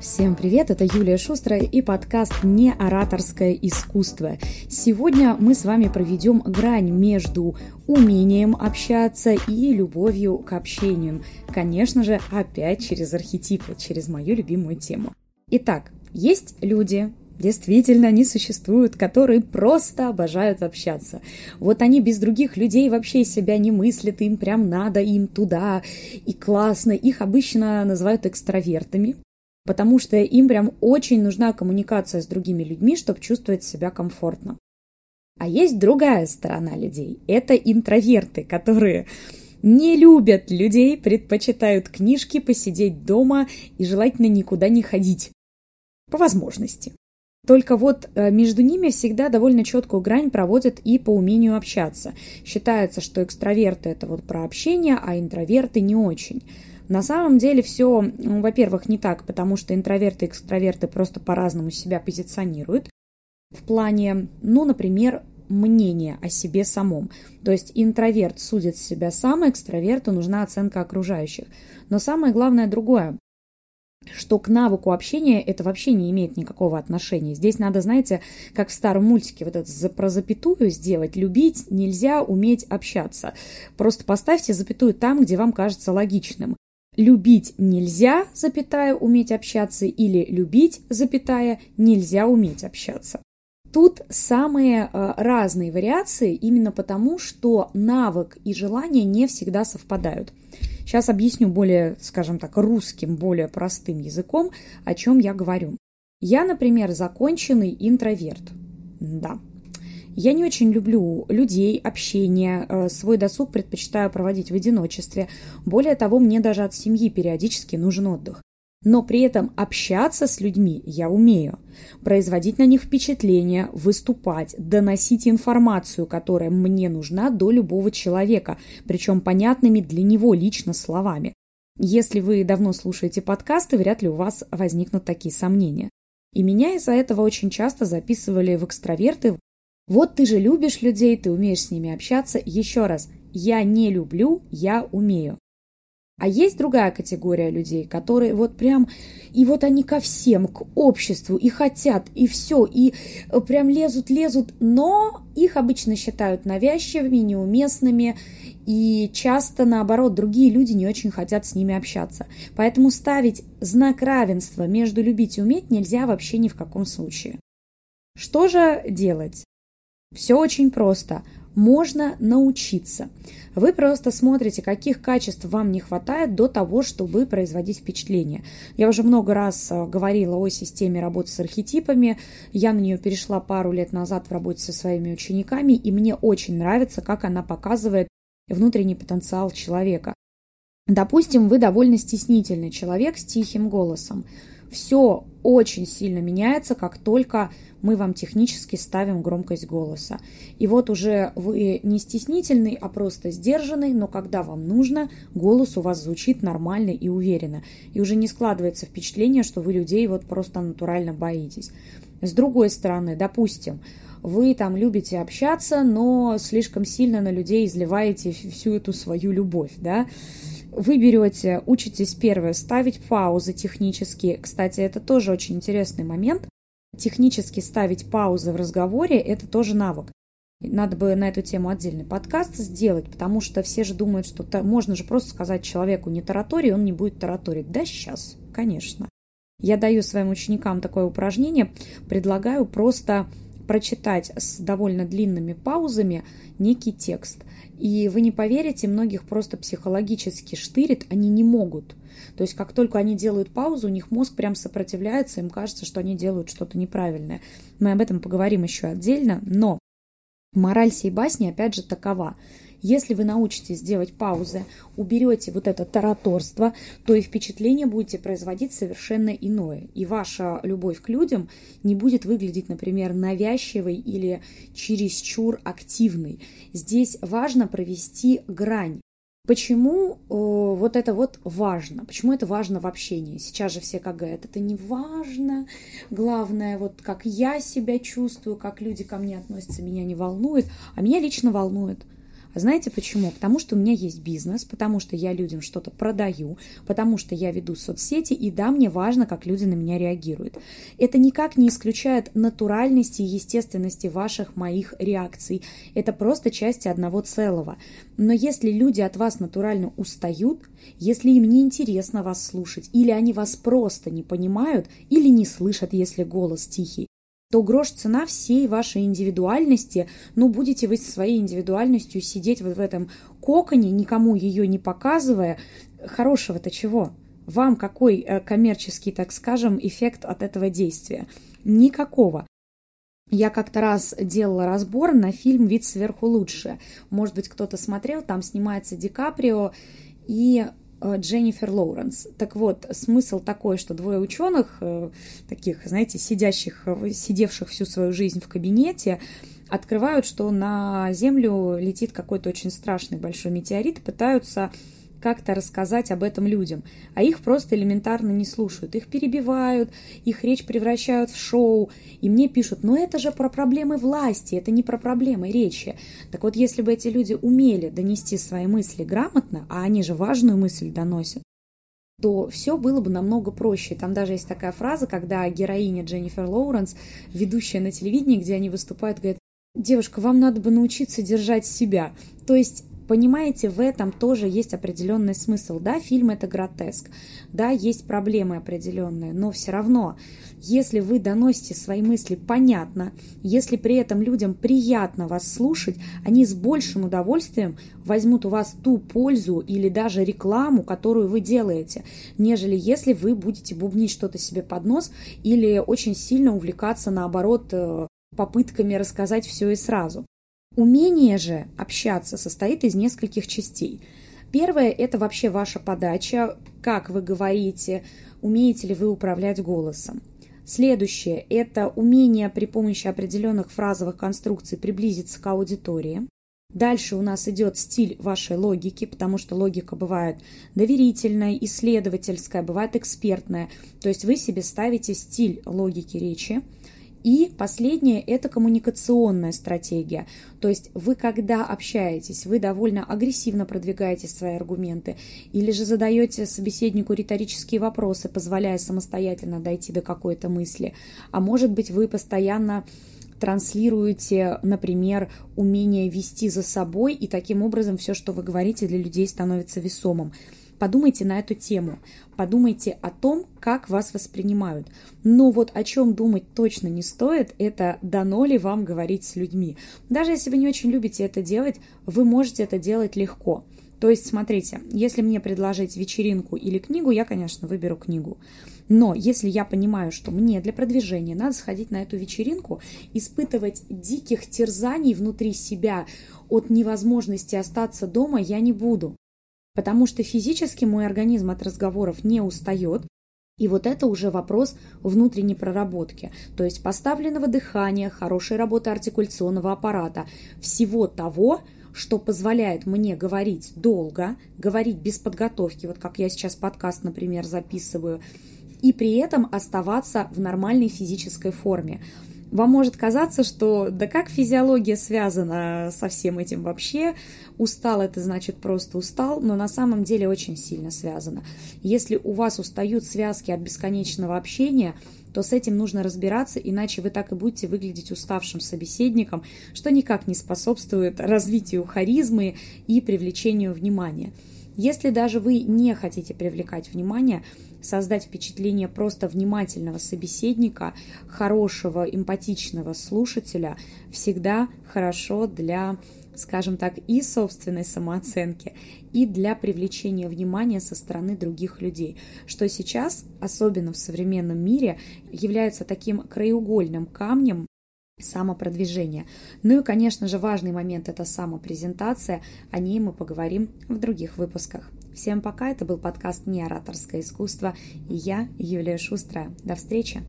Всем привет, это Юлия Шустрая и подкаст «Не ораторское искусство». Сегодня мы с вами проведем грань между умением общаться и любовью к общению. Конечно же, опять через архетипы, через мою любимую тему. Итак, есть люди, Действительно, они существуют, которые просто обожают общаться. Вот они без других людей вообще себя не мыслят, им прям надо, им туда, и классно. Их обычно называют экстравертами потому что им прям очень нужна коммуникация с другими людьми, чтобы чувствовать себя комфортно. А есть другая сторона людей. Это интроверты, которые не любят людей, предпочитают книжки, посидеть дома и желательно никуда не ходить. По возможности. Только вот э, между ними всегда довольно четкую грань проводят и по умению общаться. Считается, что экстраверты это вот про общение, а интроверты не очень. На самом деле все, во-первых, не так, потому что интроверты и экстраверты просто по-разному себя позиционируют. В плане, ну, например, мнения о себе самом. То есть интроверт судит себя сам, экстраверту нужна оценка окружающих. Но самое главное другое что к навыку общения это вообще не имеет никакого отношения. Здесь надо, знаете, как в старом мультике вот это про запятую сделать. Любить нельзя уметь общаться. Просто поставьте запятую там, где вам кажется логичным любить нельзя, запятая, уметь общаться, или любить, запятая, нельзя уметь общаться. Тут самые э, разные вариации именно потому, что навык и желание не всегда совпадают. Сейчас объясню более, скажем так, русским, более простым языком, о чем я говорю. Я, например, законченный интроверт. Да, я не очень люблю людей, общение, э, свой досуг предпочитаю проводить в одиночестве. Более того, мне даже от семьи периодически нужен отдых. Но при этом общаться с людьми я умею. Производить на них впечатление, выступать, доносить информацию, которая мне нужна до любого человека, причем понятными для него лично словами. Если вы давно слушаете подкасты, вряд ли у вас возникнут такие сомнения. И меня из-за этого очень часто записывали в экстраверты, вот ты же любишь людей, ты умеешь с ними общаться. Еще раз, я не люблю, я умею. А есть другая категория людей, которые вот прям, и вот они ко всем, к обществу, и хотят, и все, и э, прям лезут, лезут, но их обычно считают навязчивыми, неуместными, и часто, наоборот, другие люди не очень хотят с ними общаться. Поэтому ставить знак равенства между любить и уметь нельзя вообще ни в каком случае. Что же делать? Все очень просто. Можно научиться. Вы просто смотрите, каких качеств вам не хватает до того, чтобы производить впечатление. Я уже много раз э, говорила о системе работы с архетипами. Я на нее перешла пару лет назад в работе со своими учениками, и мне очень нравится, как она показывает внутренний потенциал человека. Допустим, вы довольно стеснительный человек с тихим голосом. Все очень сильно меняется, как только мы вам технически ставим громкость голоса. И вот уже вы не стеснительный, а просто сдержанный, но когда вам нужно, голос у вас звучит нормально и уверенно. И уже не складывается впечатление, что вы людей вот просто натурально боитесь. С другой стороны, допустим, вы там любите общаться, но слишком сильно на людей изливаете всю эту свою любовь, да, вы берете, учитесь первое, ставить паузы технические. Кстати, это тоже очень интересный момент. Технически ставить паузы в разговоре – это тоже навык. Надо бы на эту тему отдельный подкаст сделать, потому что все же думают, что можно же просто сказать человеку не таратори, он не будет тараторить. Да, сейчас, конечно. Я даю своим ученикам такое упражнение, предлагаю просто прочитать с довольно длинными паузами некий текст. И вы не поверите, многих просто психологически штырит, они не могут. То есть как только они делают паузу, у них мозг прям сопротивляется, им кажется, что они делают что-то неправильное. Мы об этом поговорим еще отдельно, но мораль сей басни опять же такова. Если вы научитесь делать паузы, уберете вот это тараторство, то и впечатление будете производить совершенно иное. И ваша любовь к людям не будет выглядеть, например, навязчивой или чересчур активной. Здесь важно провести грань. Почему э, вот это вот важно? Почему это важно в общении? Сейчас же все как говорят, это не важно. Главное, вот как я себя чувствую, как люди ко мне относятся, меня не волнует. А меня лично волнует. Знаете почему? Потому что у меня есть бизнес, потому что я людям что-то продаю, потому что я веду соцсети, и да, мне важно, как люди на меня реагируют. Это никак не исключает натуральности и естественности ваших моих реакций. Это просто части одного целого. Но если люди от вас натурально устают, если им не интересно вас слушать, или они вас просто не понимают, или не слышат, если голос тихий, то грош цена всей вашей индивидуальности, ну, будете вы со своей индивидуальностью сидеть вот в этом коконе, никому ее не показывая, хорошего-то чего? Вам какой э, коммерческий, так скажем, эффект от этого действия? Никакого. Я как-то раз делала разбор на фильм «Вид сверху лучше». Может быть, кто-то смотрел, там снимается Ди Каприо и Дженнифер Лоуренс. Так вот, смысл такой, что двое ученых, э, таких, знаете, сидящих, э, сидевших всю свою жизнь в кабинете, открывают, что на Землю летит какой-то очень страшный большой метеорит, пытаются как-то рассказать об этом людям, а их просто элементарно не слушают, их перебивают, их речь превращают в шоу, и мне пишут, но это же про проблемы власти, это не про проблемы речи. Так вот, если бы эти люди умели донести свои мысли грамотно, а они же важную мысль доносят, то все было бы намного проще. Там даже есть такая фраза, когда героиня Дженнифер Лоуренс, ведущая на телевидении, где они выступают, говорит, девушка, вам надо бы научиться держать себя. То есть Понимаете, в этом тоже есть определенный смысл. Да, фильм это гротеск, да, есть проблемы определенные, но все равно, если вы доносите свои мысли понятно, если при этом людям приятно вас слушать, они с большим удовольствием возьмут у вас ту пользу или даже рекламу, которую вы делаете, нежели если вы будете бубнить что-то себе под нос или очень сильно увлекаться, наоборот, э, попытками рассказать все и сразу. Умение же общаться состоит из нескольких частей. Первое – это вообще ваша подача, как вы говорите, умеете ли вы управлять голосом. Следующее – это умение при помощи определенных фразовых конструкций приблизиться к аудитории. Дальше у нас идет стиль вашей логики, потому что логика бывает доверительная, исследовательская, бывает экспертная. То есть вы себе ставите стиль логики речи. И последнее – это коммуникационная стратегия. То есть вы, когда общаетесь, вы довольно агрессивно продвигаете свои аргументы или же задаете собеседнику риторические вопросы, позволяя самостоятельно дойти до какой-то мысли. А может быть, вы постоянно транслируете, например, умение вести за собой, и таким образом все, что вы говорите, для людей становится весомым. Подумайте на эту тему. Подумайте о том, как вас воспринимают. Но вот о чем думать точно не стоит, это дано ли вам говорить с людьми. Даже если вы не очень любите это делать, вы можете это делать легко. То есть, смотрите, если мне предложить вечеринку или книгу, я, конечно, выберу книгу. Но если я понимаю, что мне для продвижения надо сходить на эту вечеринку, испытывать диких терзаний внутри себя от невозможности остаться дома я не буду потому что физически мой организм от разговоров не устает, и вот это уже вопрос внутренней проработки, то есть поставленного дыхания, хорошей работы артикуляционного аппарата, всего того, что позволяет мне говорить долго, говорить без подготовки, вот как я сейчас подкаст, например, записываю, и при этом оставаться в нормальной физической форме. Вам может казаться, что да как физиология связана со всем этим вообще, устал это значит просто устал, но на самом деле очень сильно связано. Если у вас устают связки от бесконечного общения, то с этим нужно разбираться, иначе вы так и будете выглядеть уставшим собеседником, что никак не способствует развитию харизмы и привлечению внимания. Если даже вы не хотите привлекать внимание, создать впечатление просто внимательного собеседника, хорошего, эмпатичного слушателя всегда хорошо для скажем так, и собственной самооценки, и для привлечения внимания со стороны других людей, что сейчас, особенно в современном мире, является таким краеугольным камнем самопродвижения. Ну и, конечно же, важный момент – это самопрезентация. О ней мы поговорим в других выпусках. Всем пока, это был подкаст «Не ораторское искусство» и я, Юлия Шустрая. До встречи!